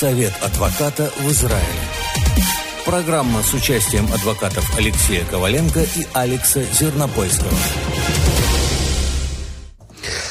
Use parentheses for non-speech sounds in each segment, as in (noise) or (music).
Совет адвоката в Израиле. Программа с участием адвокатов Алексея Коваленко и Алекса Зернопольского.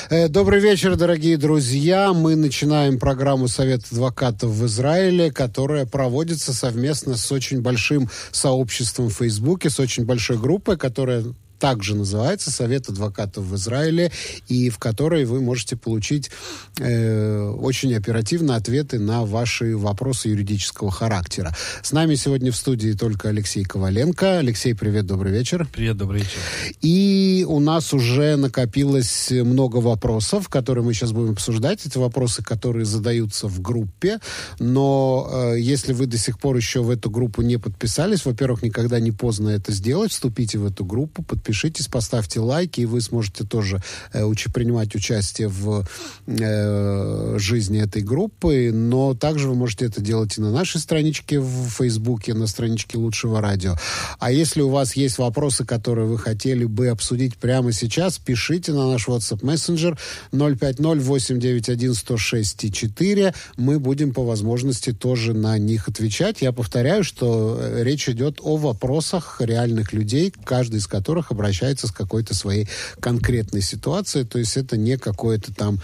Э, добрый вечер, дорогие друзья. Мы начинаем программу Совет адвокатов в Израиле, которая проводится совместно с очень большим сообществом в Фейсбуке, с очень большой группой, которая также называется «Совет адвокатов в Израиле», и в которой вы можете получить э, очень оперативно ответы на ваши вопросы юридического характера. С нами сегодня в студии только Алексей Коваленко. Алексей, привет, добрый вечер. Привет, добрый вечер. И у нас уже накопилось много вопросов, которые мы сейчас будем обсуждать. Эти вопросы, которые задаются в группе. Но э, если вы до сих пор еще в эту группу не подписались, во-первых, никогда не поздно это сделать. Вступите в эту группу, подписывайтесь подпишитесь, поставьте лайки, и вы сможете тоже э, уч- принимать участие в э, жизни этой группы. Но также вы можете это делать и на нашей страничке в Фейсбуке, на страничке Лучшего радио. А если у вас есть вопросы, которые вы хотели бы обсудить прямо сейчас, пишите на наш WhatsApp Messenger 050-891-106-4. Мы будем по возможности тоже на них отвечать. Я повторяю, что э, речь идет о вопросах реальных людей, каждый из которых обращается с какой-то своей конкретной ситуацией, то есть это не какое-то там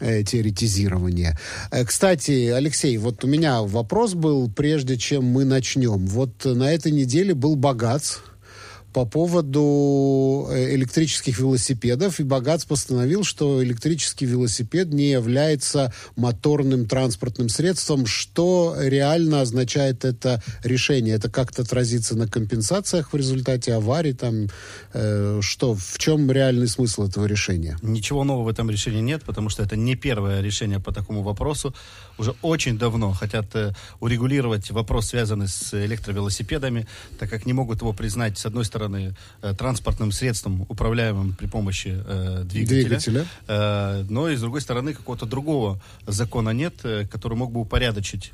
э, теоретизирование. Э, кстати, Алексей, вот у меня вопрос был, прежде чем мы начнем. Вот на этой неделе был Багац, по поводу э, электрических велосипедов, и Багац постановил, что электрический велосипед не является моторным транспортным средством. Что реально означает это решение? Это как-то отразится на компенсациях в результате аварий? Там, э, что, в чем реальный смысл этого решения? Ничего нового в этом решении нет, потому что это не первое решение по такому вопросу. Уже очень давно хотят э, урегулировать вопрос, связанный с электровелосипедами, так как не могут его признать, с одной стороны, э, транспортным средством, управляемым при помощи э, двигателя, Двигателя. Но и с другой стороны какого-то другого закона нет, который мог бы упорядочить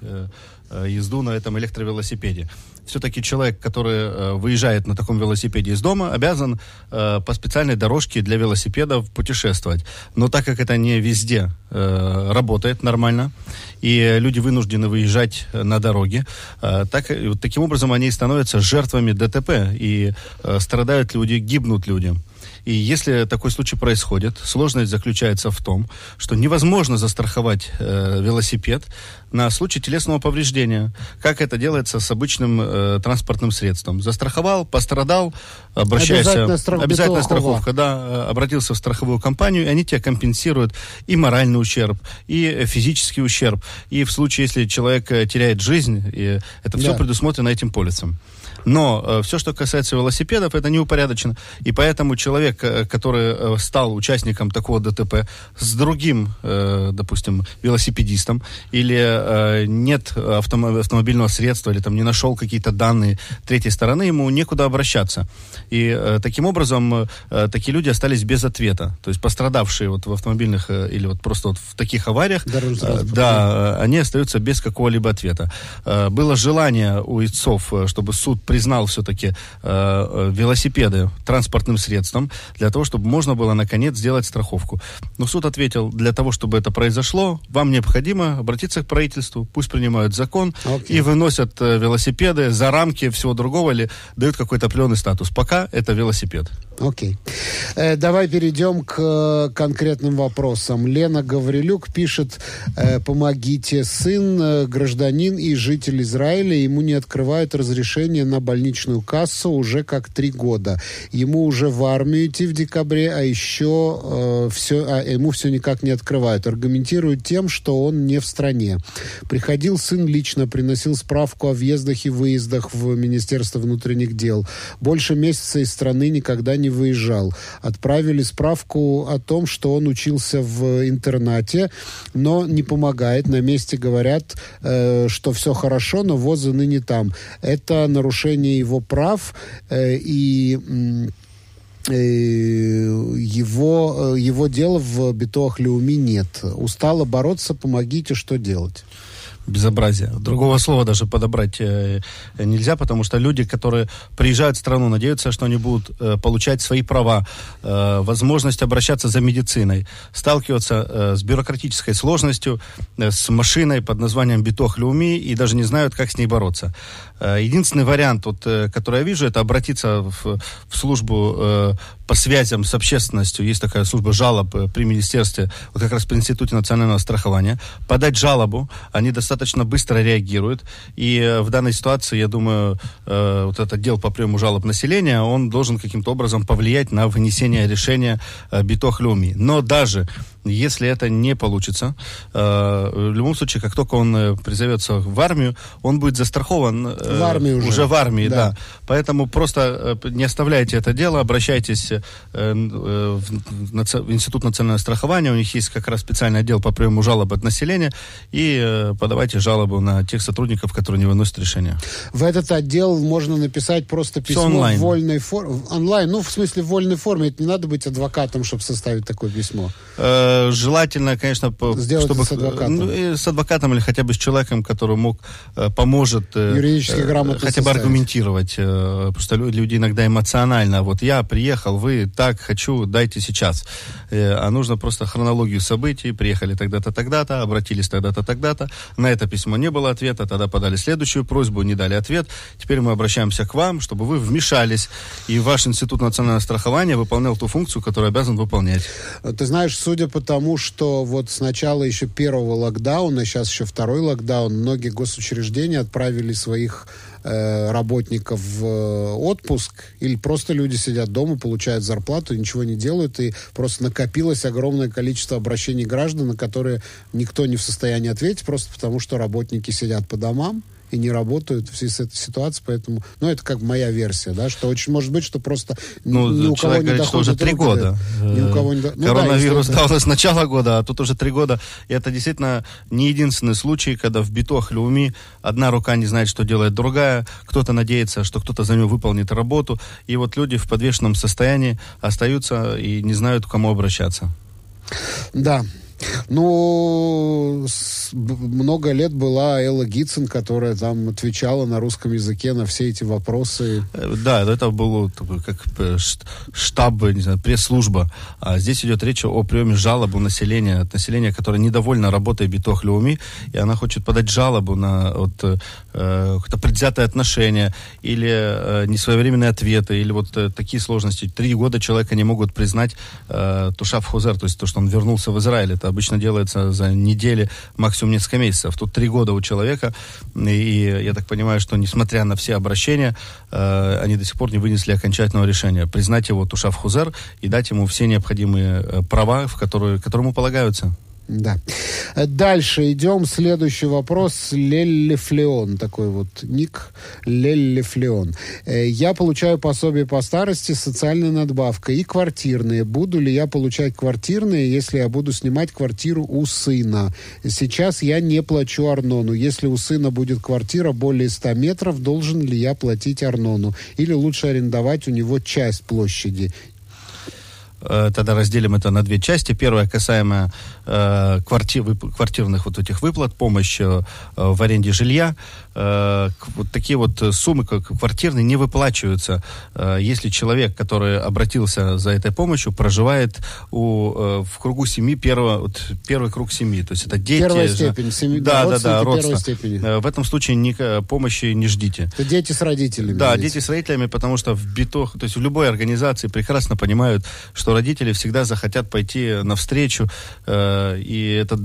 езду на этом электровелосипеде. Все-таки человек, который э, выезжает на таком велосипеде из дома, обязан э, по специальной дорожке для велосипедов путешествовать. Но так как это не везде э, работает нормально, и люди вынуждены выезжать на дороге, так, таким образом они становятся жертвами ДТП, и страдают люди, гибнут люди. И если такой случай происходит, сложность заключается в том, что невозможно застраховать э, велосипед на случай телесного повреждения, как это делается с обычным э, транспортным средством. Застраховал, пострадал, обращайся... Обязательно, страх... обязательно страховка, да, э, обратился в страховую компанию, и они тебе компенсируют и моральный ущерб, и физический ущерб, и в случае, если человек э, теряет жизнь, и это все Да. предусмотрено этим полисом. Но э, все, что касается велосипедов, это неупорядочено. И поэтому человек, э, который э, стал участником такого ДТП с другим, э, допустим, велосипедистом, или э, нет автомо- автомобильного средства, или там не нашел какие-то данные третьей стороны, ему некуда обращаться. И э, таким образом э, такие люди остались без ответа. То есть пострадавшие вот в автомобильных э, или вот просто вот в таких авариях, э, да, э, они остаются без какого-либо ответа. Э, Было желание у истцов, э, чтобы суд признал все-таки э, э, велосипеды транспортным средством, для того, чтобы можно было, наконец, сделать страховку. Но суд ответил, для того, чтобы это произошло, вам необходимо обратиться к правительству, пусть принимают закон Окей. и выносят э, велосипеды за рамки всего другого или дают какой-то определенный статус. Пока это велосипед. Окей. Э, давай перейдем к э, конкретным вопросам. Лена Гаврилюк пишет, э, помогите, сын э, гражданин и житель Израиля, ему не открывают разрешение на больничную кассу уже как три года. Ему уже в армию идти в декабре, а еще э, все, а ему все никак не открывают. Аргументируют тем, что он не в стране. Приходил сын лично, приносил справку о въездах и выездах в Министерство внутренних дел. Больше месяца из страны никогда не выезжал. Отправили справку о том, что он учился в интернате, но не помогает. На месте говорят, э, что все хорошо, но возы ныне там. Это нарушение его прав э, и... э, его, э, его дела в Битоах Леуми нет. Устало бороться, помогите, что делать? Безобразие. Другого слова даже подобрать э, нельзя, потому что люди, которые приезжают в страну, надеются, что они будут э, получать свои права, э, возможность обращаться за медициной, сталкиваться э, с бюрократической сложностью, э, с машиной под названием Битох Люми и даже не знают, как с ней бороться. Э, единственный вариант, вот, э, который я вижу, это обратиться в, в службу э, по связям с общественностью, есть такая служба жалоб э, при Министерстве, вот как раз при Институте национального страхования, подать жалобу, они достаточно быстро реагируют, и э, в данной ситуации, я думаю, э, вот этот отдел по приему жалоб населения, он должен каким-то образом повлиять на вынесение решения э, Битох Люми. Но даже если это не получится, э, в любом случае, как только он э, призовется в армию, он будет застрахован э, в армии уже. уже в армии, да. да. Поэтому просто не оставляйте это дело, обращайтесь в, Институт национального страхования, у них есть как раз специальный отдел по приему жалоб от населения, и подавайте жалобу на тех сотрудников, которые не выносят решения. В этот отдел можно написать просто письмо онлайн. в вольной форме. Онлайн, ну, в смысле, в вольной форме. Это не надо быть адвокатом, чтобы составить такое письмо. Э, желательно, конечно, Сделать чтобы с адвокатом. Ну, с адвокатом или хотя бы с человеком, который мог э, поможет э, Юридически грамотно хотя бы аргументировать. Э, просто люди иногда эмоционально. Вот я приехал, вы так хочу, дайте сейчас. А нужно просто хронологию событий. Приехали тогда-то, тогда-то, обратились тогда-то, тогда-то. На это письмо не было ответа, тогда подали следующую просьбу, не дали ответ. Теперь мы обращаемся к вам, чтобы вы вмешались, и ваш институт национального страхования выполнял ту функцию, которую обязан выполнять. Ты знаешь, судя по потому что вот с начала еще первого локдауна, сейчас еще второй локдаун, многие госучреждения отправили своих э, работников в э, отпуск, или просто люди сидят дома, получают зарплату, ничего не делают, и просто накопилось огромное количество обращений граждан, на которые никто не в состоянии ответить, просто потому что работники сидят по домам, и не работают в связи с этой ситуацией, поэтому, ну, это как моя версия, да, что очень может быть, что просто ну, ни у кого не говорит, доходит что уже три года. Ни у кого не до... ну, Коронавирус да, дал с начала года, а тут уже три года. И это действительно не единственный случай, когда в битох Люми одна рука не знает, что делает другая, кто-то надеется, что кто-то за него выполнит работу, и вот люди в подвешенном состоянии остаются и не знают, к кому обращаться. Да, ну, много лет была Элла Гитсон, которая там отвечала на русском языке на все эти вопросы. Э, да, это было как э, штаб, не знаю, пресс-служба. А здесь идет речь о приеме жалобы населения, от населения, которое недовольно работой Битох Люми, и она хочет подать жалобу на вот, э, предвзятое отношение или э, несвоевременные ответы, или вот э, такие сложности. Три года человека не могут признать э, Тушав Хузер, то есть то, что он вернулся в Израиль. Это обычно делается за недели, максимум несколько месяцев. Тут три года у человека, и я так понимаю, что несмотря на все обращения, э, они до сих пор не вынесли окончательного решения. Признать его Тушав Хузер и дать ему все необходимые э, права, в которые, ему полагаются. Да. Дальше идем. Следующий вопрос. Леллифлеон. Такой вот ник. Леллифлеон. Э, я получаю пособие по старости, социальная надбавка и квартирные. Буду ли я получать квартирные, если я буду снимать квартиру у сына? Сейчас я не плачу Арнону. Если у сына будет квартира более 100 метров, должен ли я платить Арнону? Или лучше арендовать у него часть площади? Э, тогда разделим это на две части. Первая касаемо э, квартир, квартирных вот этих выплат, помощи э, в аренде жилья. Э, вот такие вот суммы как квартирные не выплачиваются, э, если человек, который обратился за этой помощью, проживает у, э, в кругу семьи первого, вот, первый круг семьи. То есть это дети. Первая степень. Семьи, да, да, да, родство. степени. Э, в этом случае ни, помощи не ждите. Это дети с родителями. Да, дети с родителями, потому что в битох, то есть в любой организации прекрасно понимают, что родители всегда захотят пойти навстречу, э, и этот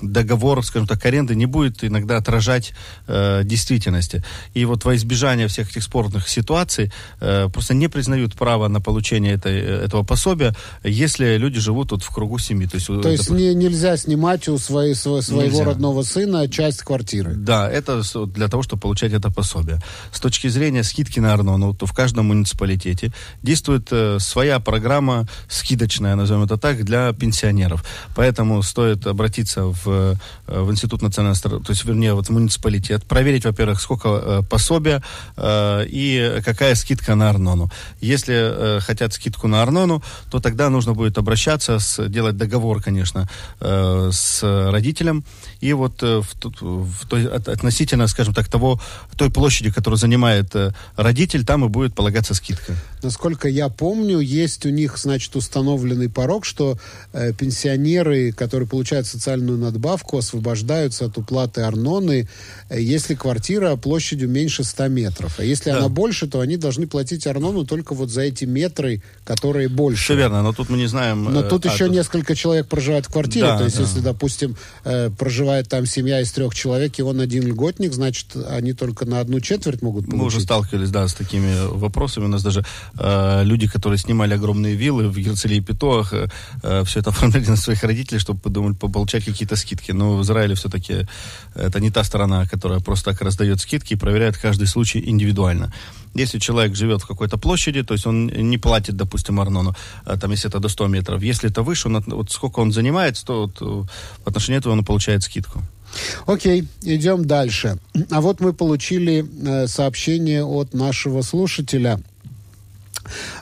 договор, скажем так, аренды не будет иногда отражать э, действительности. И вот во избежание всех этих спорных ситуаций э, просто не признают право на получение этой, этого пособия, если люди живут вот в кругу семьи. То есть, То есть это... не, нельзя снимать у своей, своего нельзя. родного сына часть квартиры? Да, это для того, чтобы получать это пособие. С точки зрения скидки на Арнону, то в каждом муниципалитете действует э, своя программа скидочная, назовем это так, для пенсионеров. Поэтому стоит обратиться в, в Институт национального то есть, вернее, вот в муниципалитет, проверить, во-первых, сколько пособия и какая скидка на Арнону. Если хотят скидку на Арнону, то тогда нужно будет обращаться, с, делать договор, конечно, с родителем, и вот в, в той, относительно, скажем так, того, той площади, которую занимает родитель, там и будет полагаться скидка. Насколько я помню, есть у них, значит, установленный порог, что э, пенсионеры, которые получают социальную надбавку, освобождаются от уплаты Арноны, э, если квартира площадью меньше 100 метров. А если да. она больше, то они должны платить Арнону только вот за эти метры, которые больше. Все верно, но тут мы не знаем... Но э, тут а, еще тут... несколько человек проживают в квартире. Да, то есть, да. если, допустим, э, проживает там семья из трех человек, и он один льготник, значит, они только на одну четверть могут получить. Мы уже сталкивались, да, с такими вопросами. У нас даже э, люди, которые снимали огромные виллы в Герцеле и Петоах, э, э, все это (laughs) оформляли на своих родителей, чтобы подумать, получать какие-то скидки. Но в Израиле все-таки это не та сторона, которая просто так раздает скидки и проверяет каждый случай индивидуально. Если человек живет в какой-то площади, то есть он не платит, допустим, Арнону, а, там, если это до 100 метров. Если это выше, он, вот сколько он занимает, то вот, в отношении этого он получает скидку. Окей, идем дальше. А вот мы получили э, сообщение от нашего слушателя.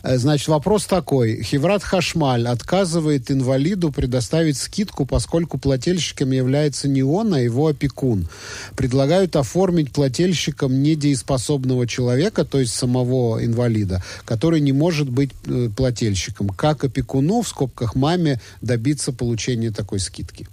Э, значит, вопрос такой. Хеврат Хашмаль отказывает инвалиду предоставить скидку, поскольку плательщиком является не он, а его опекун. Предлагают оформить плательщиком недееспособного человека, то есть самого инвалида, который не может быть э, плательщиком. Как опекуну, в скобках маме, добиться получения такой скидки?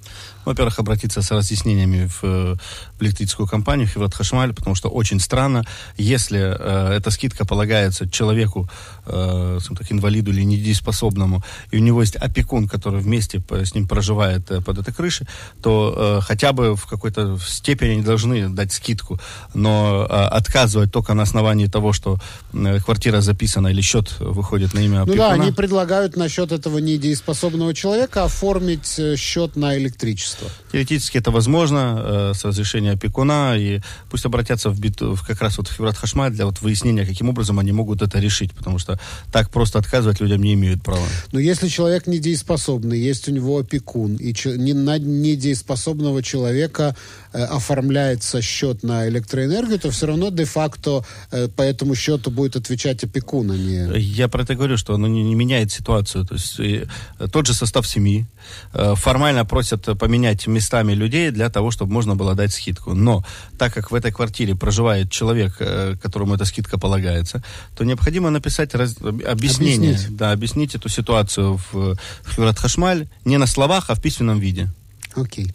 Во-первых, обратиться с разъяснениями в, в электрическую компанию Хеврат Хашмаль, потому что очень странно, если э, эта скидка полагается человеку, э, так, инвалиду или недееспособному, и у него есть опекун, который вместе с ним проживает э, под этой крышей, то э, хотя бы в какой-то степени они должны дать скидку, но э, отказывать только на основании того, что э, квартира записана или счет выходит на имя опекуна. Ну да, они предлагают насчет этого недееспособного человека оформить э, счет на электричество государства. Теоретически это возможно э, с разрешения опекуна, и пусть обратятся в, бит, в как раз вот в Хеврат Хашмаль для вот выяснения, каким образом они могут это решить, потому что так просто отказывать людям не имеют права. Но если человек недееспособный, есть у него опекун, и че, не, на недееспособного человека э, оформляется счет на электроэнергию, то все равно де-факто э, по этому счету будет отвечать опекун, а не... Я про это говорю, что оно не, не меняет ситуацию. То есть и, э, тот же состав семьи, э, формально просят поменять местами людей для того, чтобы можно было дать скидку. Но так как в этой квартире проживает человек, э, которому эта скидка полагается, то необходимо написать раз, объяснение, объяснить. да, объяснить эту ситуацию в, в Хюрат Хашмаль не на словах, а в письменном виде. Окей. Okay.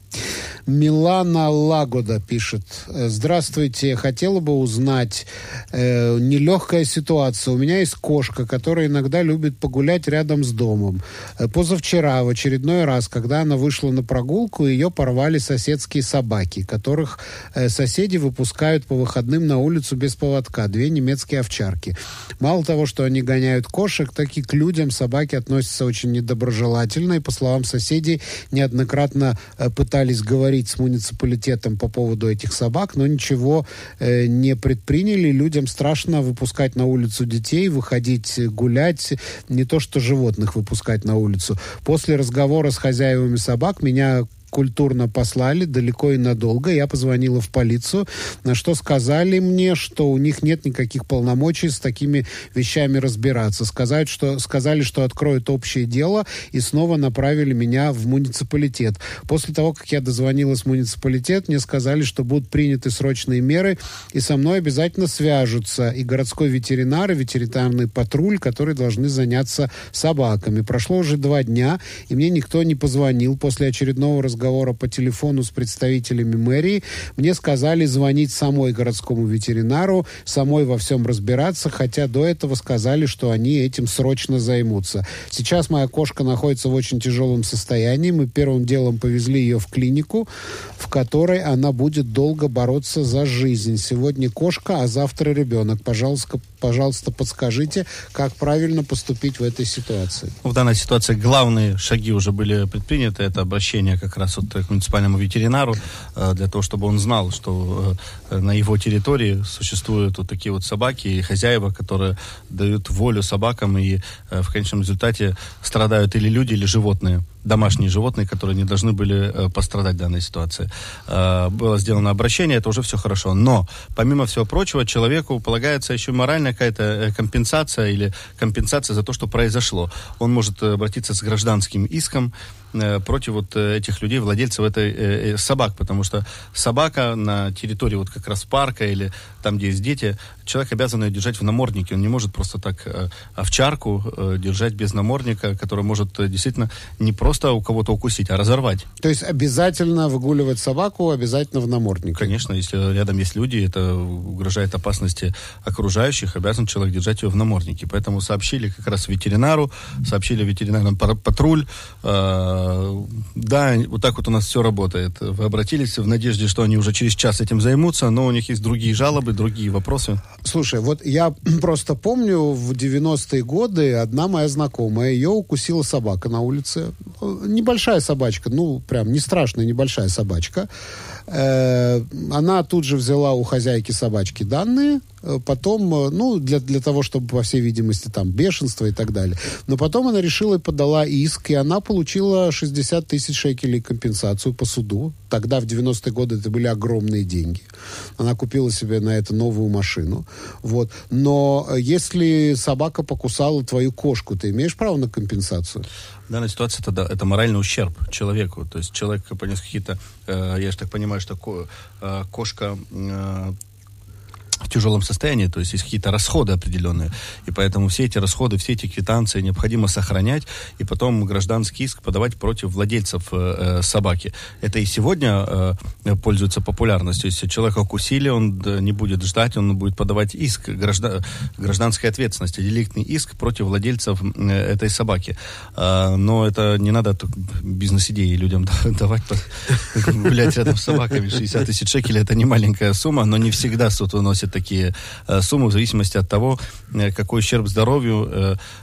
Милана Лагода пишет. Здравствуйте, хотела бы узнать. Э, нелегкая ситуация. У меня есть кошка, которая иногда любит погулять рядом с домом. Э, позавчера, в очередной раз, когда она вышла на прогулку, ее порвали соседские собаки, которых э, соседи выпускают по выходным на улицу без поводка. Две немецкие овчарки. Мало того, что они гоняют кошек, так и к людям собаки относятся очень недоброжелательно. И, по словам соседей, неоднократно э, пытались говорить с муниципалитетом по поводу этих собак, но ничего э, не предприняли. Людям страшно выпускать на улицу детей, выходить гулять, не то что животных выпускать на улицу. После разговора с хозяевами собак меня культурно послали далеко и надолго. Я позвонила в полицию, на что сказали мне, что у них нет никаких полномочий с такими вещами разбираться. Сказать, что, сказали, что откроют общее дело и снова направили меня в муниципалитет. После того, как я дозвонилась в муниципалитет, мне сказали, что будут приняты срочные меры и со мной обязательно свяжутся и городской ветеринар, и ветеринарный патруль, которые должны заняться собаками. Прошло уже два дня, и мне никто не позвонил после очередного разговора разговора по телефону с представителями мэрии, мне сказали звонить самой городскому ветеринару, самой во всем разбираться, хотя до этого сказали, что они этим срочно займутся. Сейчас моя кошка находится в очень тяжелом состоянии. Мы первым делом повезли ее в клинику, в которой она будет долго бороться за жизнь. Сегодня кошка, а завтра ребенок. Пожалуйста, Пожалуйста, подскажите, как правильно поступить в этой ситуации. В данной ситуации главные шаги уже были предприняты. Это обращение как раз вот к муниципальному ветеринару э, для того, чтобы он знал, что э, на его территории существуют вот такие вот собаки и хозяева, которые дают волю собакам и э, в конечном результате страдают или люди, или животные домашние животные, которые не должны были э, пострадать в данной ситуации. Э, было сделано обращение, это уже все хорошо. Но, помимо всего прочего, человеку полагается еще моральная какая-то э, компенсация или компенсация за то, что произошло. Он может обратиться с гражданским иском против вот этих людей, владельцев этой э, собак, потому что собака на территории вот как раз парка или там, где есть дети, человек обязан ее держать в наморднике, он не может просто так овчарку держать без намордника, который может действительно не просто у кого-то укусить, а разорвать. То есть обязательно выгуливать собаку, обязательно в наморднике? Конечно, если рядом есть люди, это угрожает опасности окружающих, обязан человек держать ее в наморднике. Поэтому сообщили как раз ветеринару, сообщили ветеринарный патруль, да, вот так вот у нас все работает. Вы обратились в надежде, что они уже через час этим займутся, но у них есть другие жалобы, другие вопросы. Слушай, вот я (clears throat) просто помню, в 90-е годы одна моя знакомая, ее укусила собака на улице. Небольшая собачка, ну, прям не страшная, небольшая собачка. Э, она тут же взяла у хозяйки собачки данные, э, потом, э, ну, для, для того, чтобы, по всей видимости, там, бешенство и так далее. Но потом она решила и подала иск, и она получила 60 тысяч шекелей компенсацию по суду. Тогда, в 90-е годы, это были огромные деньги. Она купила себе на это новую машину. Вот. Но если собака покусала твою кошку, ты имеешь право на компенсацию? В данной ситуации это, это моральный ущерб человеку. То есть человек понес какие-то, я же так понимаю, что э, кошка э, в тяжелом состоянии, то есть есть какие-то расходы определенные. И поэтому все эти расходы, все эти квитанции необходимо сохранять и потом гражданский иск подавать против владельцев э, э собаки. Это и сегодня э, пользуется популярностью. Если человека укусили, он не будет ждать, он будет подавать иск граждан, гражданской ответственности, деликтный иск против владельцев э, этой собаки. Э, но это не надо бизнес-идеи людям (laughs) давать, гулять рядом с собаками. 60 тысяч шекелей это не маленькая сумма, но не всегда суд выносит такие э, суммы в зависимости от того, э, какой ущерб здоровью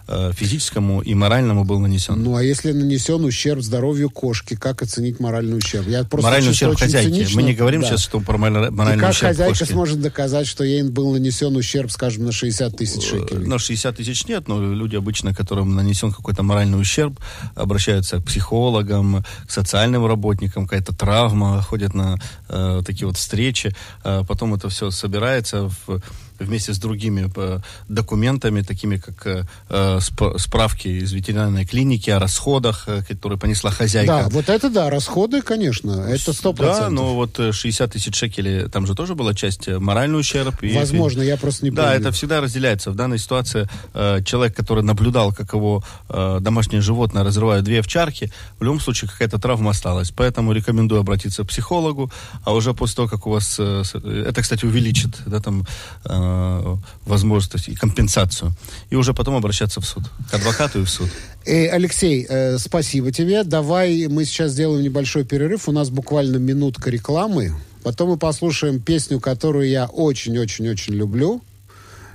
э, физическому и моральному был нанесен. Ну, а если нанесен ущерб здоровью кошки, как оценить моральный ущерб? Я просто моральный ущерб хозяйки. Цинично. Мы не говорим да. сейчас, что про моральный и как ущерб хозяйка кошки. сможет доказать, что ей был нанесен ущерб, скажем, на 60 тысяч шекелей? На 60 тысяч нет, но люди обычно, которым нанесен какой-то моральный ущерб, обращаются к психологам, к социальным работникам, какая-то травма, ходят на э, такие вот встречи, э, потом это все собирается находится в вместе с другими э, документами, такими как э, э, справки из ветеринарной клиники о расходах, которые понесла хозяйка. Да, вот это да, расходы, конечно, это сто процентов. Да, но вот 60 тысяч шекелей, там же тоже была часть моральный ущерб. Возможно, и, я просто не да, помню. Да, это всегда разделяется. В данной ситуации человек, который наблюдал, как его домашнее животное разрывают две овчарки, в любом случае какая-то травма осталась. Поэтому рекомендую обратиться к психологу, а уже после того, как у вас... Это, кстати, увеличит, да, там Э, возможность и компенсацию. И уже потом обращаться в суд. К адвокату и в суд. Э, Алексей, э, спасибо тебе. Давай мы сейчас сделаем небольшой перерыв. У нас буквально минутка рекламы. Потом мы послушаем песню, которую я очень-очень-очень люблю.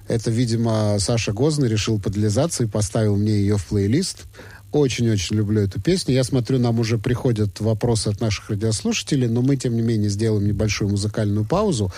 Это, видимо, Саша Гозный решил подлизаться и поставил мне ее в плейлист. Очень-очень люблю эту песню. Я смотрю, нам уже приходят вопросы от наших радиослушателей, но мы, тем не менее, сделаем небольшую музыкальную паузу.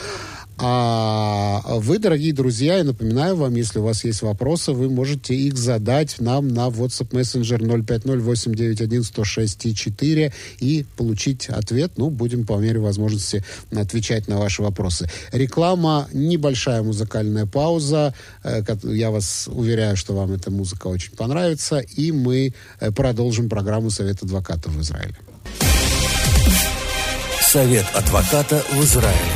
А вы, дорогие друзья, я напоминаю вам, если у вас есть вопросы, вы можете их задать нам на WhatsApp Messenger 050-891-106-4 и получить ответ. Ну, будем по мере возможности отвечать на ваши вопросы. Реклама, небольшая музыкальная пауза. Э, я вас уверяю, что вам эта музыка очень понравится. И мы э, продолжим программу Совет адвоката в Израиле. Совет адвоката в Израиле.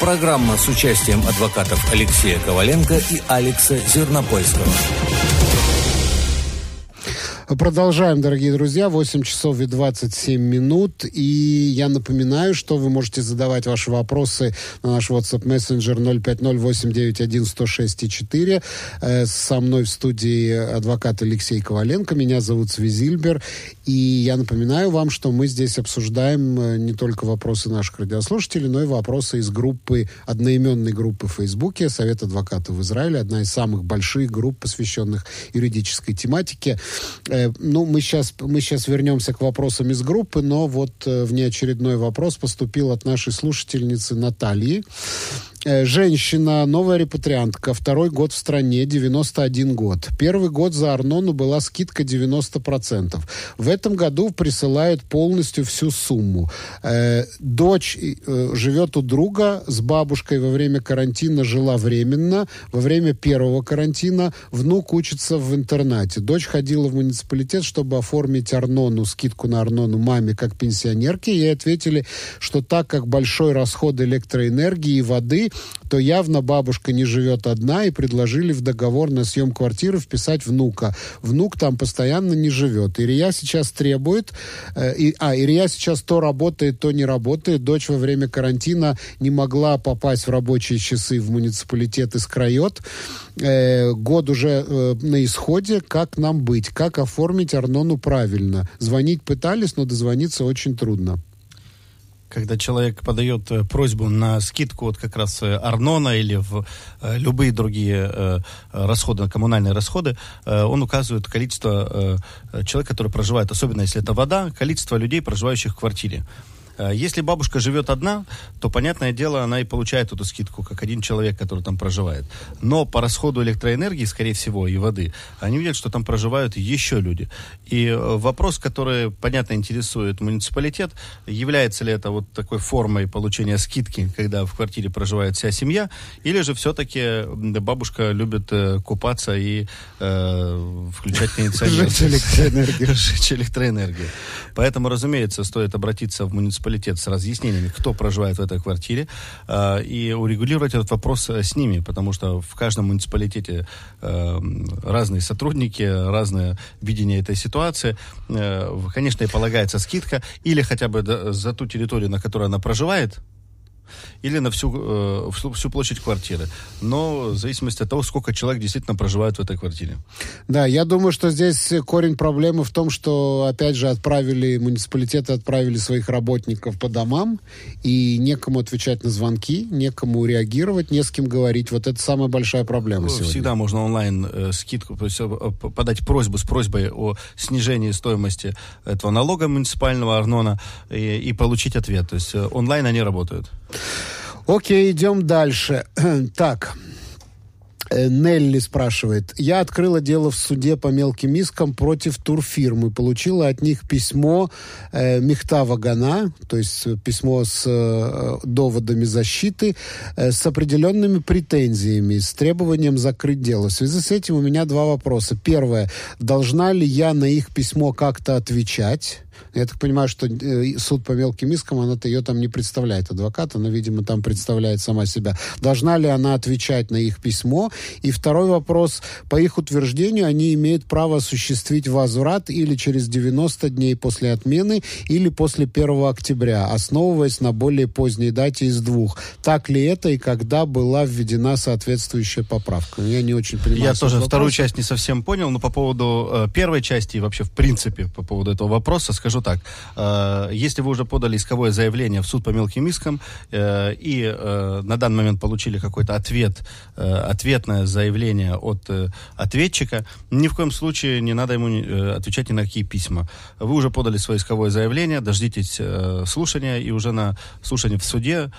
Программа с участием адвокатов Алексея Коваленко и Алекса Зернопольского. Продолжаем, дорогие друзья. 8 часов и 27 минут. И я напоминаю, что вы можете задавать ваши вопросы на наш WhatsApp мессенджер 050-891-106-4. Э, со мной в студии адвокат Алексей Коваленко. Меня зовут Свизильбер. И я напоминаю вам, что мы здесь обсуждаем э, не только вопросы наших радиослушателей, но и вопросы из группы, одноименной группы в Фейсбуке «Совет адвокатов в Израиле». Одна из самых больших групп, посвященных юридической тематике. Э, ну, мы сейчас, мы сейчас вернемся к вопросам из группы, но вот э, внеочередной вопрос поступил от нашей слушательницы Натальи. Э, женщина, новая репатриантка, второй год в стране, 91 год. Первый год за Арнону была скидка 90%. В этом году присылают полностью всю сумму. Э, дочь э, живет у друга с бабушкой во время карантина жила временно. Во время первого карантина внук учится в интернате. Дочь ходила в муниципалитет, чтобы оформить Арнону, скидку на Арнону маме как пенсионерке. Ей ответили, что так как большой расход электроэнергии и воды, то явно бабушка не живет одна и предложили в договор на съем квартиры вписать внука. Внук там постоянно не живет. Ирия сейчас требует, э, и, а, Ирия сейчас то работает, то не работает. Дочь во время карантина не могла попасть в рабочие часы в муниципалитет из Крайот. Э, год уже э, на исходе. Как нам быть? Как оформить Арнону правильно? Звонить пытались, но дозвониться очень трудно когда человек подает э, просьбу на скидку вот как раз э, Арнона или в э, любые другие расходы, коммунальные расходы, он указывает количество человек, которые проживают, особенно если это вода, количество людей, проживающих в квартире. Э, если бабушка живет одна, то, понятное дело, она и получает эту скидку, как один человек, который там проживает. Но по расходу электроэнергии, скорее всего, и воды, они видят, что там проживают еще люди. И э, вопрос, который, понятно, интересует муниципалитет, является ли это вот такой формой получения скидки, когда в квартире проживает вся семья, или же все-таки бабушка любит э, купаться и э, включать (laughs) кондиционер. Жечь электроэнергию. (laughs) Жечь электроэнергию. Поэтому, разумеется, стоит обратиться в муниципалитет муниципалитет с разъяснениями, кто проживает в этой квартире, э, и урегулировать этот вопрос э, с ними, потому что в каждом муниципалитете э, разные сотрудники, разное видение этой ситуации. Э, конечно, и полагается скидка, или хотя бы за ту территорию, на которой она проживает, или на всю, э, всю, всю площадь квартиры. Но в зависимости от того, сколько человек действительно проживает в этой квартире. Да, я думаю, что здесь корень проблемы в том, что, опять же, отправили, муниципалитеты отправили своих работников по домам, и некому отвечать на звонки, некому реагировать, не с кем говорить. Вот это самая большая проблема ну, сегодня. Всегда можно онлайн э, скидку, то есть, э, подать просьбу с просьбой о снижении стоимости этого налога муниципального Арнона и, и получить ответ. То есть э, онлайн они работают. Окей, идем дальше. (clears throat) так. Э, Нелли спрашивает. Я открыла дело в суде по мелким искам против турфирмы. Получила от них письмо э, Мехта Вагана, то есть письмо с э, доводами защиты, э, с определенными претензиями, с требованием закрыть дело. В связи с этим у меня два вопроса. Первое. Должна ли я на их письмо как-то отвечать? Я так понимаю, что э, суд по мелким искам, она-то ее там не представляет, адвокат, она, видимо, там представляет сама себя. Должна ли она отвечать на их письмо? И второй вопрос. По их утверждению, они имеют право осуществить возврат или через 90 дней после отмены, или после 1 октября, основываясь на более поздней дате из двух. Так ли это и когда была введена соответствующая поправка? Я не очень понимаю. Я тоже вопрос. вторую часть не совсем понял, но по поводу э, первой части и вообще в принципе по поводу этого вопроса скажу так. Э, если вы уже подали исковое заявление в суд по мелким искам э, и э, на данный момент получили какой-то ответ, ответное заявление от ответчика, ни в коем случае не надо ему отвечать ни на какие письма. Вы уже подали свое исковое заявление, дождитесь слушания, и уже на слушании в суде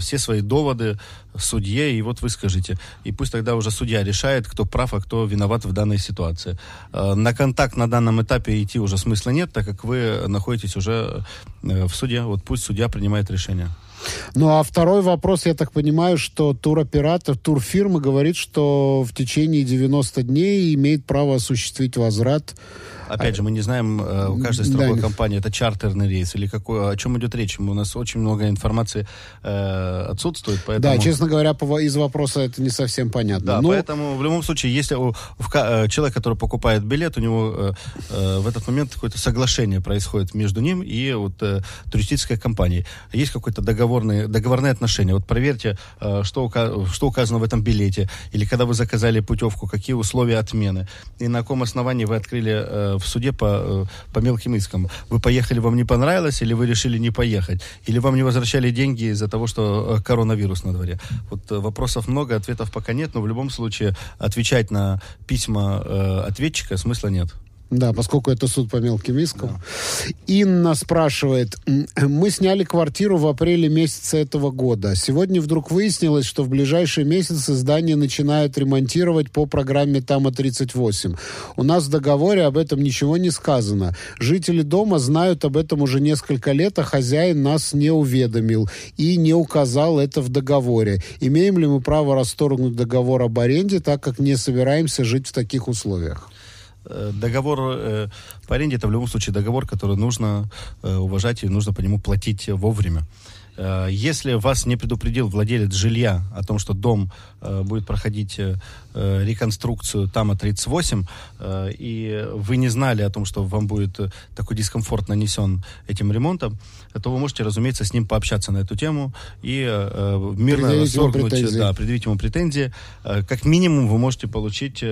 все свои доводы судье, и вот вы скажите. И пусть тогда уже судья решает, кто прав, а кто виноват в данной ситуации. На контакт на данном этапе идти уже смысла нет, так как вы находитесь уже э, в суде. Вот пусть судья принимает решение. Ну, а второй вопрос, я так понимаю, что туроператор, турфирма говорит, что в течение 90 дней имеет право осуществить возврат Опять же, мы не знаем, э, у каждой страховой да. компании это чартерный рейс или какой, о чем идет речь. У нас очень много информации э, отсутствует. Поэтому... Да, честно говоря, из вопроса это не совсем понятно. Да, Но... поэтому в любом случае, если у, в, э, человек, который покупает билет, у него э, э, в этот момент какое-то соглашение происходит между ним и вот, э, туристической компанией. Есть какое-то договорное, договорное отношение. Вот проверьте, э, что, ука- что указано в этом билете, или когда вы заказали путевку, какие условия отмены, и на каком основании вы открыли э, в суде по, э, по мелким искам. Вы поехали, вам не понравилось, или вы решили не поехать, или вам не возвращали деньги из-за того, что э, коронавирус на дворе. Вот э, вопросов много, ответов пока нет, но в любом случае отвечать на письма э, ответчика смысла нет. Да, поскольку это суд по мелким искам. Да. Инна спрашивает, мы сняли квартиру в апреле месяца этого года. Сегодня вдруг выяснилось, что в ближайшие месяцы здание начинают ремонтировать по программе ТАМА-38. У нас в договоре об этом ничего не сказано. Жители дома знают об этом уже несколько лет, а хозяин нас не уведомил и не указал это в договоре. Имеем ли мы право расторгнуть договор об аренде, так как не собираемся жить в таких условиях? Э, договор э, по аренде это в любом случае договор, который нужно э, уважать и нужно по нему платить вовремя. Если вас не предупредил владелец жилья о том, что дом будет проходить реконструкцию ТАМА 38, и вы не знали о том, что вам будет такой дискомфорт нанесен этим ремонтом, то вы можете, разумеется, с ним пообщаться на эту тему и мирно предъявить расторгнуть, да, предъявить ему претензии. Как минимум вы можете получить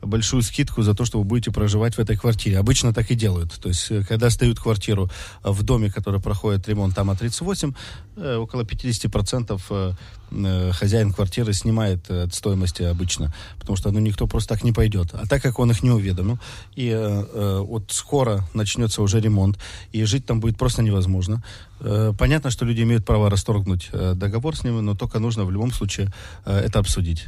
большую скидку за то, что вы будете проживать в этой квартире. Обычно так и делают. То есть, когда сдают квартиру в доме, который проходит ремонт ТАМА 38, Э, около 50% э, э, хозяин квартиры снимает от стоимости обычно, потому что ну, никто просто так не пойдет. А так как он их не уведомил, и э, вот скоро начнется уже ремонт, и жить там будет просто невозможно, Э, понятно, что люди имеют право расторгнуть э, договор с ним, но только нужно в любом случае э, это обсудить.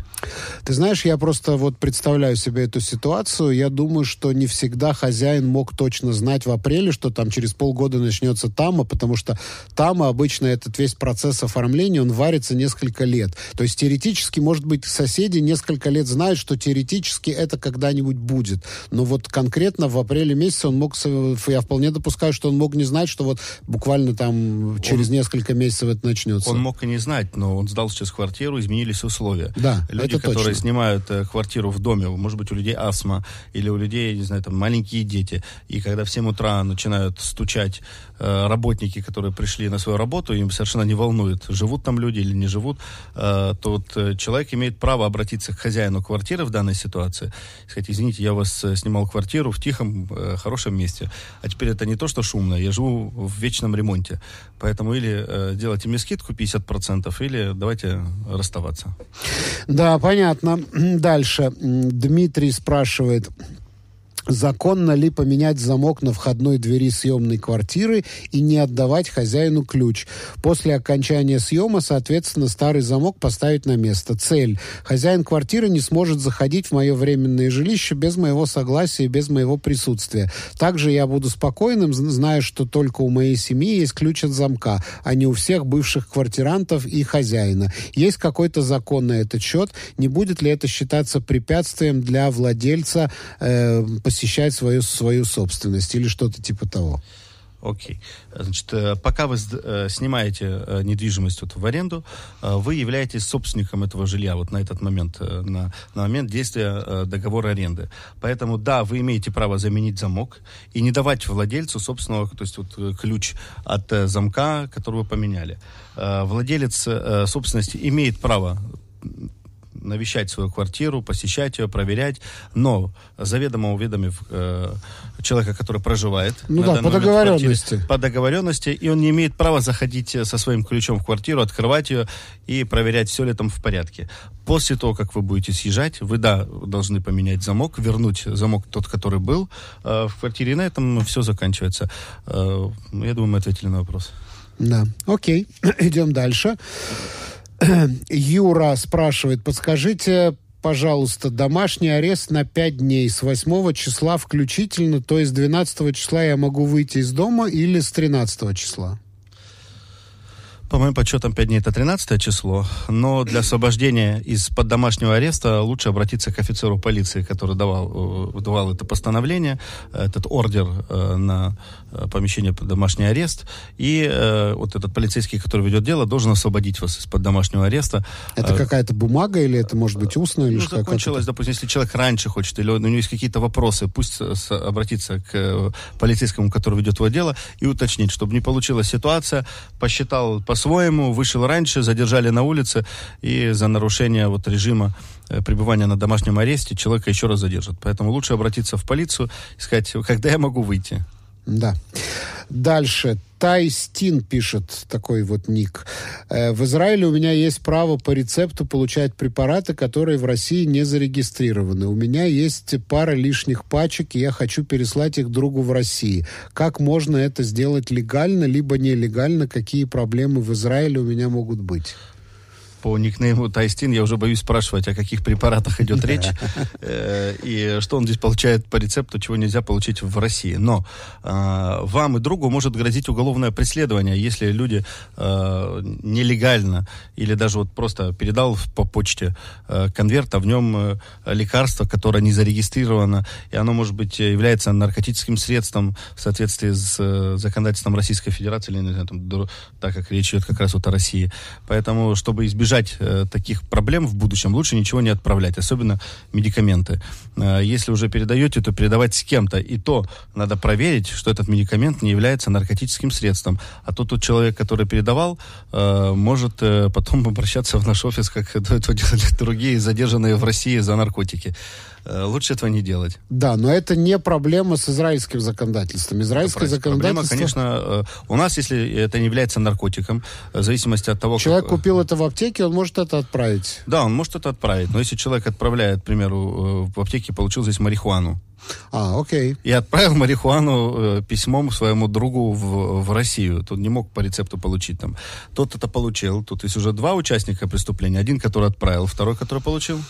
Ты знаешь, я просто вот представляю себе эту ситуацию. Я думаю, что не всегда хозяин мог точно знать в апреле, что там через полгода начнется тама, потому что тама обычно этот весь процесс оформления, он варится несколько лет. То есть теоретически, может быть, соседи несколько лет знают, что теоретически это когда-нибудь будет. Но вот конкретно в апреле месяце он мог, я вполне допускаю, что он мог не знать, что вот буквально там через он, несколько месяцев это начнется. Он мог и не знать, но он сдал сейчас квартиру, изменились условия. Да, Люди, это которые точно. снимают э, квартиру в доме, может быть, у людей астма, или у людей, не знаю, там, маленькие дети, и когда в 7 утра начинают стучать работники, которые пришли на свою работу, им совершенно не волнует, живут там люди или не живут, э, то вот э, человек имеет право обратиться к хозяину квартиры в данной ситуации, сказать, извините, я у вас э, снимал квартиру в тихом, э, хорошем месте, а теперь это не то, что шумно, я живу в вечном ремонте. Поэтому или э, делайте мне скидку 50%, или давайте расставаться. Да, понятно. (clears throat) Дальше. Дмитрий спрашивает, Законно ли поменять замок на входной двери съемной квартиры и не отдавать хозяину ключ? После окончания съема, соответственно, старый замок поставить на место. Цель. Хозяин квартиры не сможет заходить в мое временное жилище без моего согласия и без моего присутствия. Также я буду спокойным, зная, что только у моей семьи есть ключ от замка, а не у всех бывших квартирантов и хозяина. Есть какой-то закон на этот счет? Не будет ли это считаться препятствием для владельца э, посещать свою, свою собственность или что-то типа того. Окей. Okay. Значит, э, пока вы э, снимаете э, недвижимость вот в аренду, вы являетесь собственником этого жилья вот на этот момент, на, на момент действия договора аренды. Поэтому, да, вы имеете право заменить замок и не давать владельцу собственного, то есть вот ключ от замка, который вы поменяли. Владелец собственности имеет право навещать свою квартиру, посещать ее, проверять, но заведомо уведомив э, человека, который проживает. Ну да, по договоренности. Квартире, по договоренности, и он не имеет права заходить э, со своим ключом в квартиру, открывать ее и проверять, все ли там в порядке. После того, как вы будете съезжать, вы, да, должны поменять замок, вернуть замок тот, который был э, в квартире, и на этом все заканчивается. Э, я думаю, мы ответили на вопрос. Да, окей, (clears throat) идем дальше. Юра спрашивает, подскажите, пожалуйста, домашний арест на 5 дней с 8 числа включительно, то есть 12 числа я могу выйти из дома или с 13 числа? По моим подсчетам, 5 дней это 13 число, но для освобождения из-под домашнего ареста лучше обратиться к офицеру полиции, который давал, э, давал это постановление, этот ордер э, на э, помещение под домашний арест, и вот этот полицейский, который ведет дело, должен освободить вас из-под домашнего ареста. Это какая-то бумага или это может быть устно? Или ну, закончилось, допустим, если человек раньше хочет, или у него есть какие-то вопросы, пусть обратится к полицейскому, который ведет его дело, и уточнить, чтобы не получилась ситуация, посчитал по по-своему, вышел раньше, задержали на улице, и за нарушение вот режима э, пребывания на домашнем аресте человека еще раз задержат. Поэтому лучше обратиться в полицию и сказать, когда я могу выйти. Да. Дальше. Тайстин пишет такой вот ник. «Э, в Израиле у меня есть право по рецепту получать препараты, которые в России не зарегистрированы. У меня есть пара лишних пачек, и я хочу переслать их другу в России. Как можно это сделать легально, либо нелегально? Какие проблемы в Израиле у меня могут быть? По никнейму Тайстин, я уже боюсь спрашивать, о каких препаратах идет речь, э, и что он здесь получает по рецепту, чего нельзя получить в России. Но а, вам и другу может грозить уголовное преследование, если люди а, нелегально или даже вот просто передал по почте а, конверт, а в нем лекарство, которое не зарегистрировано, и оно, может быть, является наркотическим средством в соответствии с законодательством Российской Федерации, или, не знаю, там, так как речь идет как раз вот о России. Поэтому, чтобы избежать избежать э, таких проблем в будущем, лучше ничего не отправлять, особенно медикаменты. Э, если уже передаете, то передавать с кем-то. И то надо проверить, что этот медикамент не является наркотическим средством. А то тот человек, который передавал, э, может э, потом обращаться в наш офис, как (laughs) это делали другие, задержанные в России за наркотики. Э, лучше этого не делать. Да, но это не проблема с израильским законодательством. Израильское это законодательство... Проблема, конечно, э, у нас, если это не является наркотиком, в зависимости от того, Человек как... купил это в аптеке, он может это отправить. Да, он может это отправить. Но если человек отправляет, к примеру, э, в аптеке получил здесь марихуану, а, окей. И отправил марихуану э, письмом своему другу в, в Россию. Тут не мог по рецепту получить там. Тот это получил. Тут есть уже два участника преступления. Один, который отправил, второй, который получил.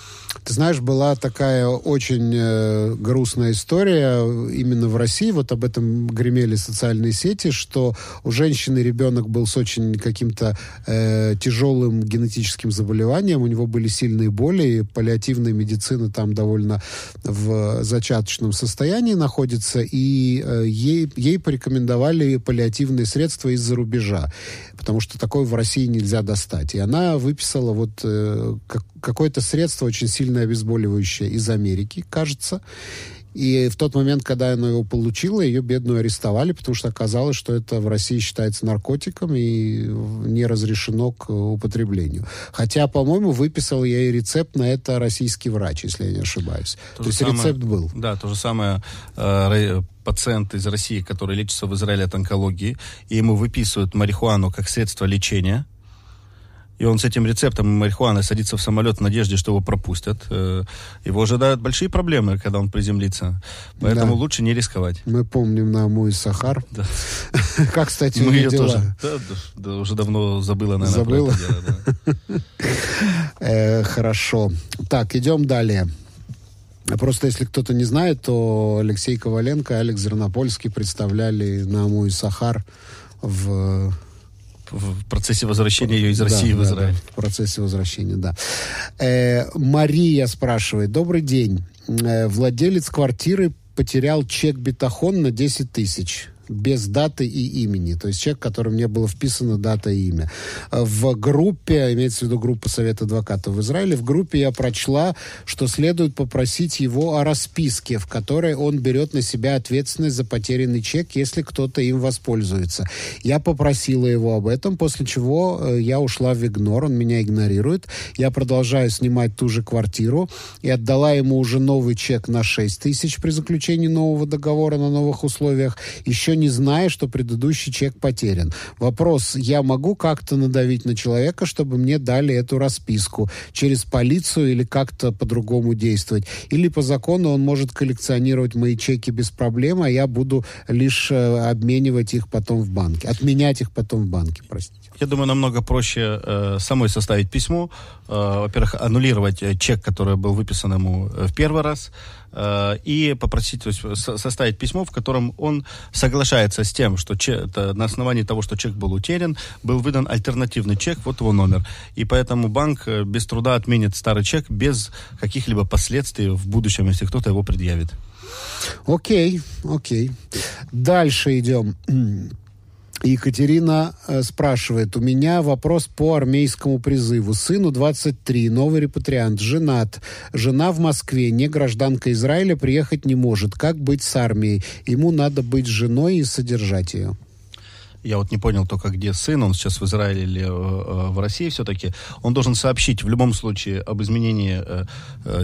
Ты знаешь, была такая очень э, грустная история именно в России. Вот об этом гремели социальные сети, что у женщины ребенок был с очень каким-то э, тяжелым генетическим заболеванием. У него были сильные боли, и паллиативная медицина там довольно в зачаточном состоянии находится, и э, ей, ей порекомендовали паллиативные средства из-за рубежа, потому что такое в России нельзя достать. И она выписала вот э, как, какое-то средство очень сильно обезболивающее из Америки, кажется, и в тот момент, когда она его получила, ее бедную арестовали, потому что оказалось, что это в России считается наркотиком и не разрешено к употреблению. Хотя, по-моему, выписал ей рецепт на это российский врач, если я не ошибаюсь. То, то есть самое, рецепт был. Да, то же самое э, пациент из России, который лечится в Израиле от онкологии, и ему выписывают марихуану как средство лечения – и он с этим рецептом марихуаны садится в самолет в надежде, что его пропустят, э, его ожидают большие проблемы, когда он приземлится. Поэтому да. лучше не рисковать. Мы помним на Аму и Сахар. Да. (laughs) Как, кстати, Мы ее тоже да, да, уже давно забыла, наверное, Забыла? (laughs) Э, хорошо. Так, идем далее. Просто если кто-то не знает, то Алексей Коваленко и Алекс Зернопольский представляли на Аму и Сахар в в процессе возвращения ее из России да, в Израиль. Да, в процессе возвращения, да. Э, Мария спрашивает. Добрый день. Э, владелец квартиры потерял чек бетахон на 10 тысяч без даты и имени. То есть человек, которым не было вписано дата и имя. В группе, имеется в виду группа Совета адвокатов в Израиле, в группе я прочла, что следует попросить его о расписке, в которой он берет на себя ответственность за потерянный чек, если кто-то им воспользуется. Я попросила его об этом, после чего э, я ушла в игнор, он меня игнорирует. Я продолжаю снимать ту же квартиру и отдала ему уже новый чек на 6 тысяч при заключении нового договора на новых условиях. Еще не зная, что предыдущий чек потерян. Вопрос, я могу как-то надавить на человека, чтобы мне дали эту расписку через полицию или как-то по-другому действовать? Или по закону он может коллекционировать мои чеки без проблем, а я буду лишь э, обменивать их потом в банке, отменять их потом в банке, простите. Я думаю, намного проще э, самой составить письмо. Э, во-первых, аннулировать э, чек, который был выписан ему э, в первый раз, э, и попросить, то есть, со- составить письмо, в котором он соглашается с тем, что че- это на основании того, что чек был утерян, был выдан альтернативный чек, вот его номер. И поэтому банк э, без труда отменит старый чек без каких-либо последствий в будущем, если кто-то его предъявит. Окей, окей. Дальше идем. Екатерина э, спрашивает, у меня вопрос по армейскому призыву. Сыну 23, новый репатриант, женат. Жена в Москве, не гражданка Израиля, приехать не может. Как быть с армией? Ему надо быть женой и содержать ее. Я вот не понял только, где сын, он сейчас в Израиле или э, э, в России все-таки. Он должен сообщить в любом случае об изменении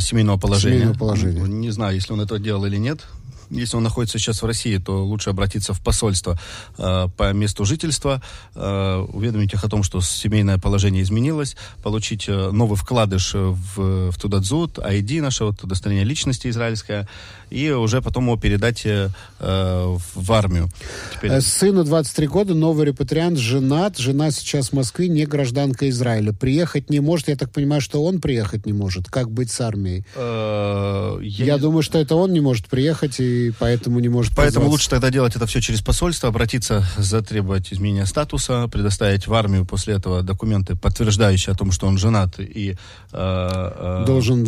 семейного положения. Семейного положения. Не знаю, если он это делал или нет. Если он находится сейчас в России, то лучше обратиться в посольство э, по месту жительства, э, уведомить их о том, что семейное положение изменилось, получить э, новый вкладыш в, в Тудадзут, ID, наше вот удостоверение личности израильское, и уже потом его передать э, э, в армию. Теперь... Э, Сыну 23 года, новый репатриант, женат. Жена сейчас в Москве, не гражданка Израиля. Приехать не может. Я так понимаю, что он приехать не может. Как быть с армией? Э, Я, не- думаю, что это он не может приехать и поэтому не может Поэтому позваться. лучше тогда делать это все через посольство, обратиться, затребовать изменения статуса, предоставить в армию после этого документы, подтверждающие о том, что он женат и... э, э, должен,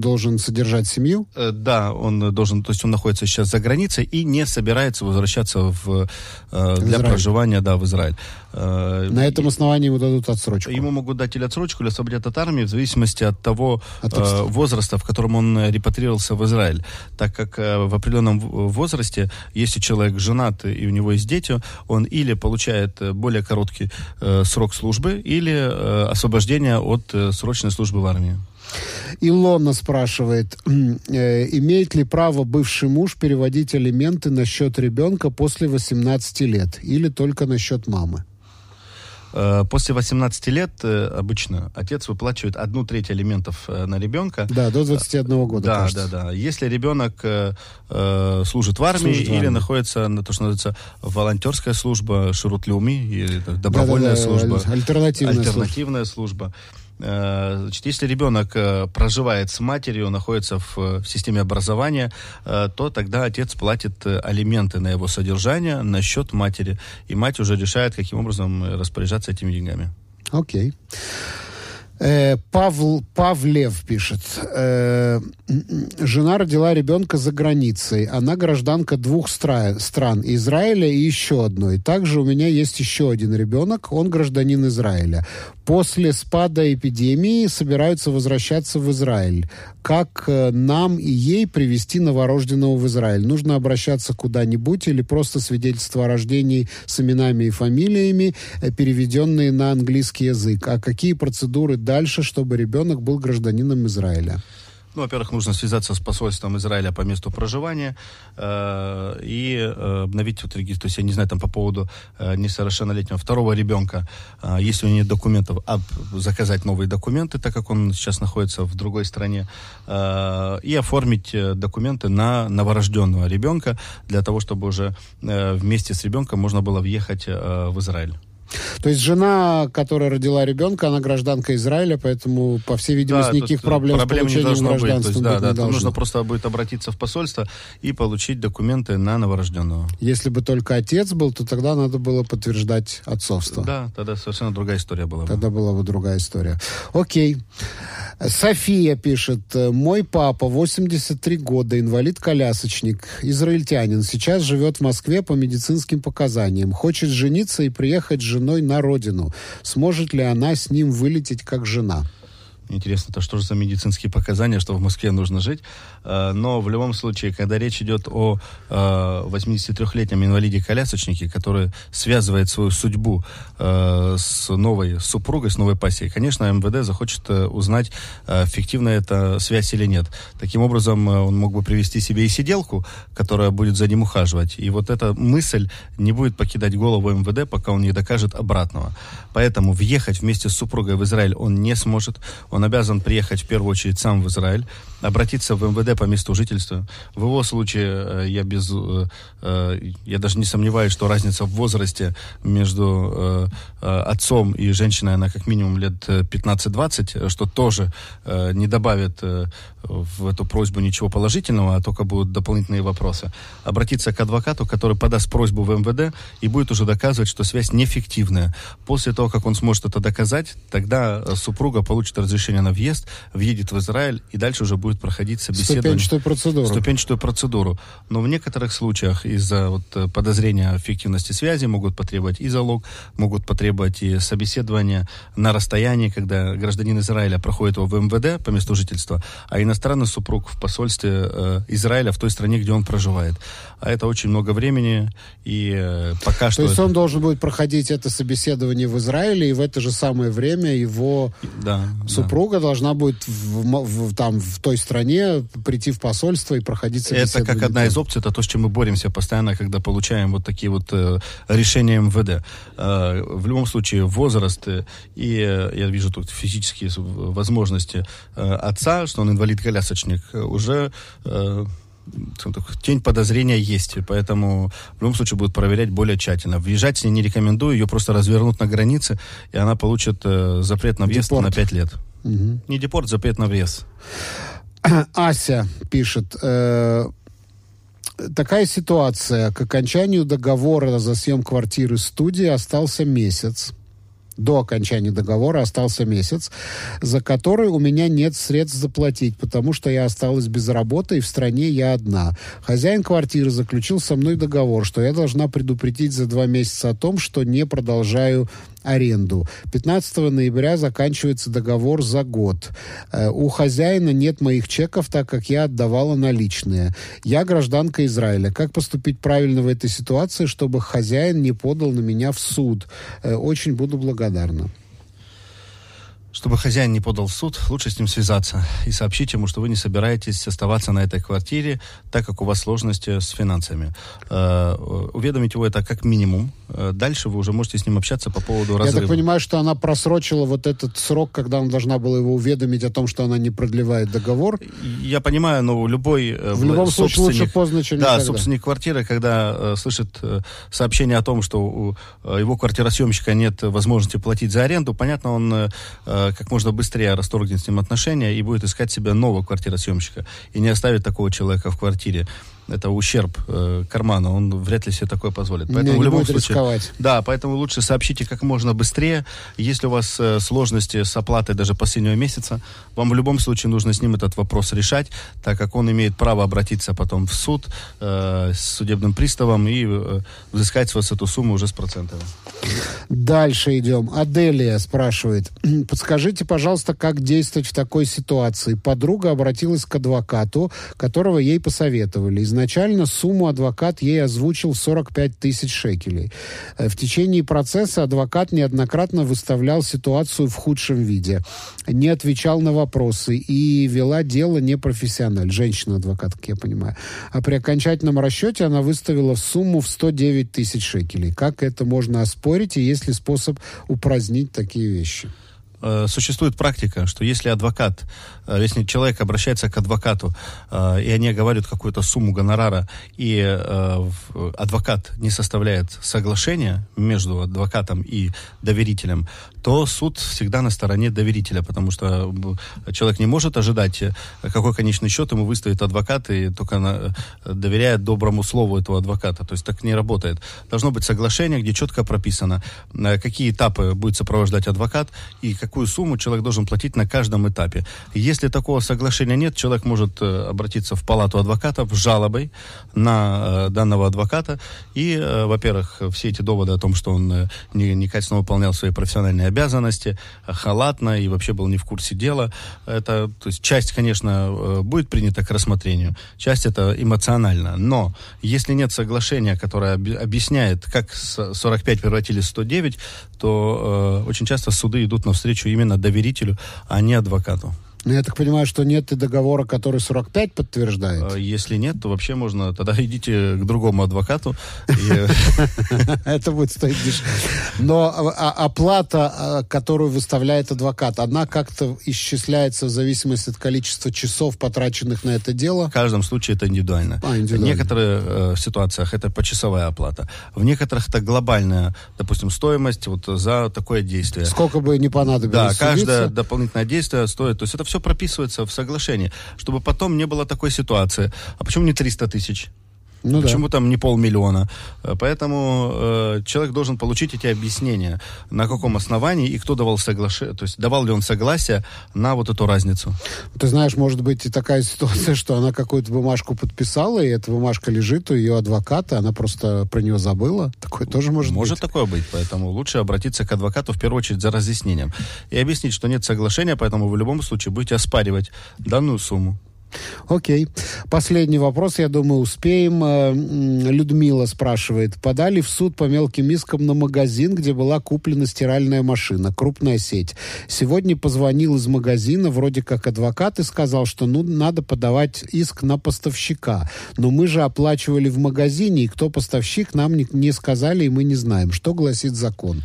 должен содержать семью. э, да, он должен, то есть он находится сейчас за границей и не собирается возвращаться в, э, для Израиль. проживания, да, в Израиль. Э, На этом основании ему дадут отсрочку. Ему могут дать или отсрочку, или освободят от армии в зависимости от того От э, возраста, в котором он э, репатрировался в Израиль. Так как э, в определенном в- возрасте, если человек женат и у него есть дети, он или получает э, более короткий э, срок службы, или э, освобождение от э, срочной службы в армии. Илона спрашивает, э, имеет ли право бывший муж переводить алименты на счет ребенка после 18 лет или только на счет мамы? Э, После 18 лет э, обычно отец выплачивает одну треть алиментов на ребенка. Да, до 21 года, Да, кажется. да, да. Если ребенок э, служит в армии Служит в или армии. находится на то, что называется волонтерская служба, ширутлюми, или добровольная Да-да-да, служба, аль- альтернативная служба. альтернативная служба. Э, Значит, если ребенок э, проживает с матерью, находится в, э, системе образования, то тогда отец платит алименты на его содержание на счет матери. И мать уже решает, каким образом распоряжаться этими деньгами. Окей. Э, Павл, Павлев пишет. Э, жена родила ребенка за границей. Она гражданка двух стра- стран. Израиля и еще одной. Также у меня есть еще один ребенок. Он гражданин Израиля. После спада эпидемии собираются возвращаться в Израиль. Как э, нам и ей привести новорожденного в Израиль? Нужно обращаться куда-нибудь или просто свидетельство о рождении с именами и фамилиями, э, переведенные на английский язык? А какие процедуры дальше, чтобы ребенок был гражданином Израиля? Ну, во-первых, нужно связаться с посольством Израиля по месту проживания э, и э, обновить вот регистр. То есть, я не знаю, там по поводу э, несовершеннолетнего второго ребенка, э, если у него нет документов, об- заказать новые документы, так как он сейчас находится в другой стране, э, и оформить э, документы на новорожденного ребенка для того, чтобы уже э, вместе с ребенком можно было въехать э, в Израиль. То есть жена, которая родила ребенка, она гражданка Израиля, поэтому, по всей видимости, Да, никаких тут, э, проблем, с проблем не получением должно быть. То гражданства есть, быть да, не да, там должно. нужно просто будет обратиться в посольство и получить документы на новорожденного. Если бы только отец был, то тогда надо было подтверждать отцовство. Да, тогда совершенно другая история была бы. Тогда была бы другая история. Окей. София пишет. Мой папа, 83 года, инвалид-колясочник, израильтянин. Сейчас живет в Москве по медицинским показаниям. Хочет жениться и приехать с женой на родину. Сможет ли она с ним вылететь как жена? Интересно, то что же за медицинские показания, что в Москве нужно жить. Э, Но в любом случае, когда речь идет о э, 83-летнем инвалиде-колясочнике, который связывает свою судьбу э, с новой супругой, с новой пассией, конечно, МВД захочет э, узнать, э, фиктивная эта связь или нет. Таким образом, э, он мог бы привести себе и сиделку, которая будет за ним ухаживать. И вот эта мысль не будет покидать голову МВД, пока он не докажет обратного. Поэтому въехать вместе с супругой в Израиль он не сможет. он обязан приехать в первую очередь сам в Израиль, обратиться в МВД по месту жительства. В его случае я без, я даже не сомневаюсь, что разница в возрасте между отцом и женщиной, она как минимум лет 15-20, что тоже не добавит в эту просьбу ничего положительного, а только будут дополнительные вопросы. Обратиться к адвокату, который подаст просьбу в МВД и будет уже доказывать, что связь неэффективная. После того, как он сможет это доказать, тогда э, супруга получит разрешение на въезд, въедет в Израиль и дальше уже будет проходить собеседование. Ступенчатую процедуру. Ступенчатую процедуру. Но в некоторых случаях из-за вот, э, подозрения эффективности связи могут потребовать и залог, могут потребовать и собеседование на расстоянии, когда гражданин Израиля проходит его в МВД по месту жительства, а иностранный супруг в посольстве э, Израиля в той стране, где он проживает. А это очень много времени, и э, пока То что... есть это... он должен будет проходить это собеседование в Израиле, и в это же самое время его да, супруга да. должна будет в, в, там, в той стране прийти в посольство и проходить собеседование. Это как одна из опций, это то, с чем мы боремся постоянно, когда получаем вот такие вот э, решения МВД. Э, в любом случае, возраст э, и, э, я вижу тут физические возможности э, отца, что он инвалид-колясочник, э, уже... Э, тень подозрения есть, поэтому в любом случае будут проверять более тщательно. Въезжать с ней не рекомендую, ее просто развернут на границе, и она получит э, запрет на въезд депорт. на 5 лет. Угу. Не депорт, запрет на въезд. (clears throat) Ася пишет, э, такая ситуация, к окончанию договора за съем квартиры студии остался месяц до окончания договора остался месяц, за который у меня нет средств заплатить, потому что я осталась без работы, и в стране я одна. Хозяин квартиры заключил со мной договор, что я должна предупредить за два месяца о том, что не продолжаю аренду. 15 ноября заканчивается договор за год. Э, у хозяина нет моих чеков, так как я отдавала наличные. Я гражданка Израиля. Как поступить правильно в этой ситуации, чтобы хозяин не подал на меня в суд? Э, очень буду благодарна. Чтобы хозяин не подал в суд, лучше с ним связаться и сообщить ему, что вы не собираетесь оставаться на этой квартире, так как у вас сложности с финансами. Э, уведомить его это как минимум. Э, дальше вы уже можете с ним общаться по поводу разрыва. Я так понимаю, что она просрочила вот этот срок, когда она должна была его уведомить о том, что она не продлевает договор. Я понимаю, но любой э, В любом случае лучше поздно, чем Да, никогда. собственник квартиры, когда э, слышит э, сообщение о том, что у э, его квартиросъемщика нет возможности платить за аренду, понятно, он э, как можно быстрее расторгнет с ним отношения и будет искать себе нового квартиросъемщика и не оставит такого человека в квартире это ущерб э, кармана, он вряд ли себе такое позволит. Поэтому не, в любом случае, рисковать. да, поэтому лучше сообщите как можно быстрее. Если у вас э, сложности с оплатой даже последнего месяца, вам в любом случае нужно с ним этот вопрос решать, так как он имеет право обратиться потом в суд э, с судебным приставом и э, взыскать с вас эту сумму уже с процентами. Дальше идем. Аделия спрашивает. (clears throat) Подскажите, пожалуйста, как действовать в такой ситуации? Подруга обратилась к адвокату, которого ей посоветовали. Изначально сумму адвокат ей озвучил 45 тысяч шекелей. Э, в течение процесса адвокат неоднократно выставлял ситуацию в худшем виде. Не отвечал на вопросы и вела дело непрофессионально. Женщина-адвокат, как я понимаю. А при окончательном расчете она выставила сумму в 109 тысяч шекелей. Как это можно оспорить и есть ли способ упразднить такие вещи? Э, существует практика, что если адвокат, э, если человек обращается к адвокату, э, и они говорят какую-то сумму гонорара, и адвокат не составляет соглашение между адвокатом и доверителем, то суд всегда на стороне доверителя, потому что человек не может ожидать, какой конечный счет ему выставит адвокат, и только доверяет доброму слову этого адвоката. То есть так не работает. Должно быть соглашение, где четко прописано, какие этапы будет сопровождать адвокат, и какую сумму человек должен платить на каждом этапе. Если такого соглашения нет, человек может э, обратиться в палату адвокатов с жалобой на э, данного адвоката. И, э, во-первых, все эти доводы о том, что он не, некачественно выполнял свои профессиональные обязанности, халатно и вообще был не в курсе дела, это, то есть часть, конечно, будет принята к рассмотрению, часть это эмоционально. Но если нет соглашения, которое объясняет, как 45 превратили в 109, то э, очень часто суды идут навстречу именно доверителю, а не адвокату. Ну, я так понимаю, что нет и договора, который 45 подтверждает. А если нет, то вообще можно, тогда идите к другому адвокату. (laughs) Это будет стоить дешевле. Но а, а, оплата, которую выставляет адвокат, она как-то исчисляется в зависимости от количества часов, потраченных на это дело? В каждом случае это индивидуально. А, индивидуально. В некоторых э, ситуациях это почасовая оплата. В некоторых это глобальная, допустим, стоимость вот за такое действие. Сколько бы не понадобилось Да, каждое дополнительное действие стоит. То есть это все прописывается в соглашении, чтобы потом не было такой ситуации. А почему не 300 тысяч? Ну, Почему да. там не полмиллиона? Э, поэтому э, человек должен получить эти объяснения, на каком основании и кто давал соглашение, то есть давал ли он согласие на вот эту разницу. Ты знаешь, может быть и такая ситуация, что она какую-то бумажку подписала, и эта бумажка лежит у ее адвоката, она просто про нее забыла. Такое тоже может, может быть. Может такое быть, поэтому лучше обратиться к адвокату в первую очередь за разъяснением и объяснить, что нет соглашения, поэтому вы в любом случае будете оспаривать данную сумму. Окей. Последний вопрос, я думаю, успеем. Э, Людмила спрашивает. Подали в суд по мелким искам на магазин, где была куплена стиральная машина, крупная сеть. Сегодня позвонил из магазина, вроде как адвокат, и сказал, что ну, надо подавать иск на поставщика. Но мы же оплачивали в магазине, и кто поставщик, нам не, не сказали, и мы не знаем. Что гласит закон?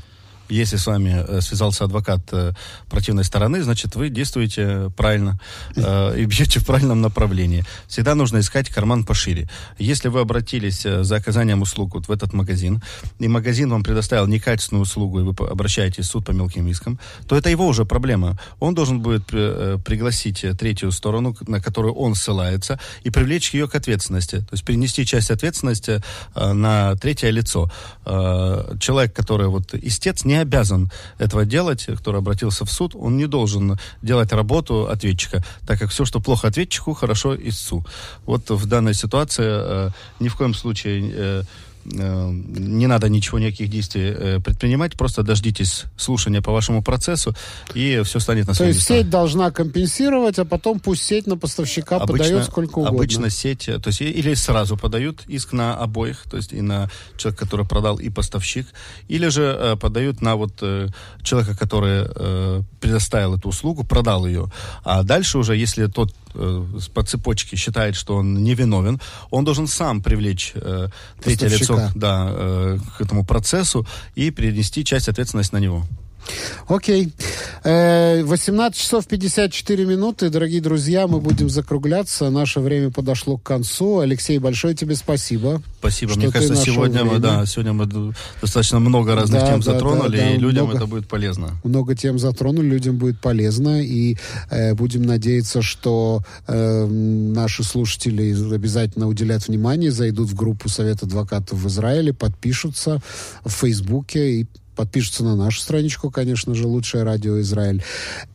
Если с вами э, связался адвокат э, противной стороны, значит, вы действуете правильно э, и бьете в правильном направлении. Всегда нужно искать карман пошире. Если вы обратились за оказанием услуг вот в этот магазин, и магазин вам предоставил некачественную услугу, и вы обращаетесь в суд по мелким искам, то это его уже проблема. Он должен будет пригласить третью сторону, на которую он ссылается, и привлечь ее к ответственности. То есть перенести часть ответственности на третье лицо. Человек, который вот истец, не обязан этого делать, который обратился в суд, он не должен делать работу ответчика, так как все, что плохо ответчику, хорошо истцу. Вот в данной ситуации э, ни в коем случае э, не надо ничего, никаких действий э, предпринимать, просто дождитесь слушания по вашему процессу, и все станет на свои То есть места. сеть должна компенсировать, а потом пусть сеть на поставщика обычно, подает сколько угодно. Обычно сеть, то есть или сразу подают иск на обоих, то есть и на человека, который продал, и поставщик, или же э, подают на вот э, человека, который э, предоставил эту услугу, продал ее, а дальше уже, если тот э, по цепочке считает, что он невиновен, он должен сам привлечь э, третье лицо да, э, к этому процессу и перенести часть ответственности на него. Окей. 18 э, часов 54 минуты. Дорогие друзья, мы будем закругляться. Наше время подошло к концу. Алексей, большое тебе спасибо. Спасибо. Мне кажется, сегодня мы, да, сегодня мы достаточно много разных да, тем да, затронули, да, да, и людям много, это будет полезно. Много тем затронули, людям будет полезно. И э, будем надеяться, что э, наши слушатели обязательно уделят внимание, зайдут в группу Совета адвокатов в Израиле, подпишутся в Фейсбуке и подпишутся на нашу страничку, конечно же, «Лучшее радио Израиль».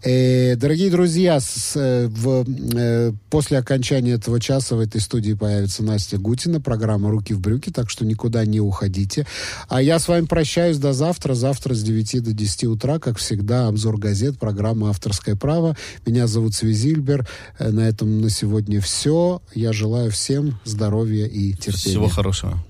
Э, дорогие друзья, с, э, в, э, после окончания этого часа в этой студии появится Настя Гутина, программа «Руки в брюки», так что никуда не уходите. А я с вами прощаюсь до завтра. Завтра с 9 до 10 утра, как всегда, обзор газет, программа «Авторское право». Меня зовут Свизильбер. Э, на этом на сегодня все. Я желаю всем здоровья и терпения. Всего хорошего.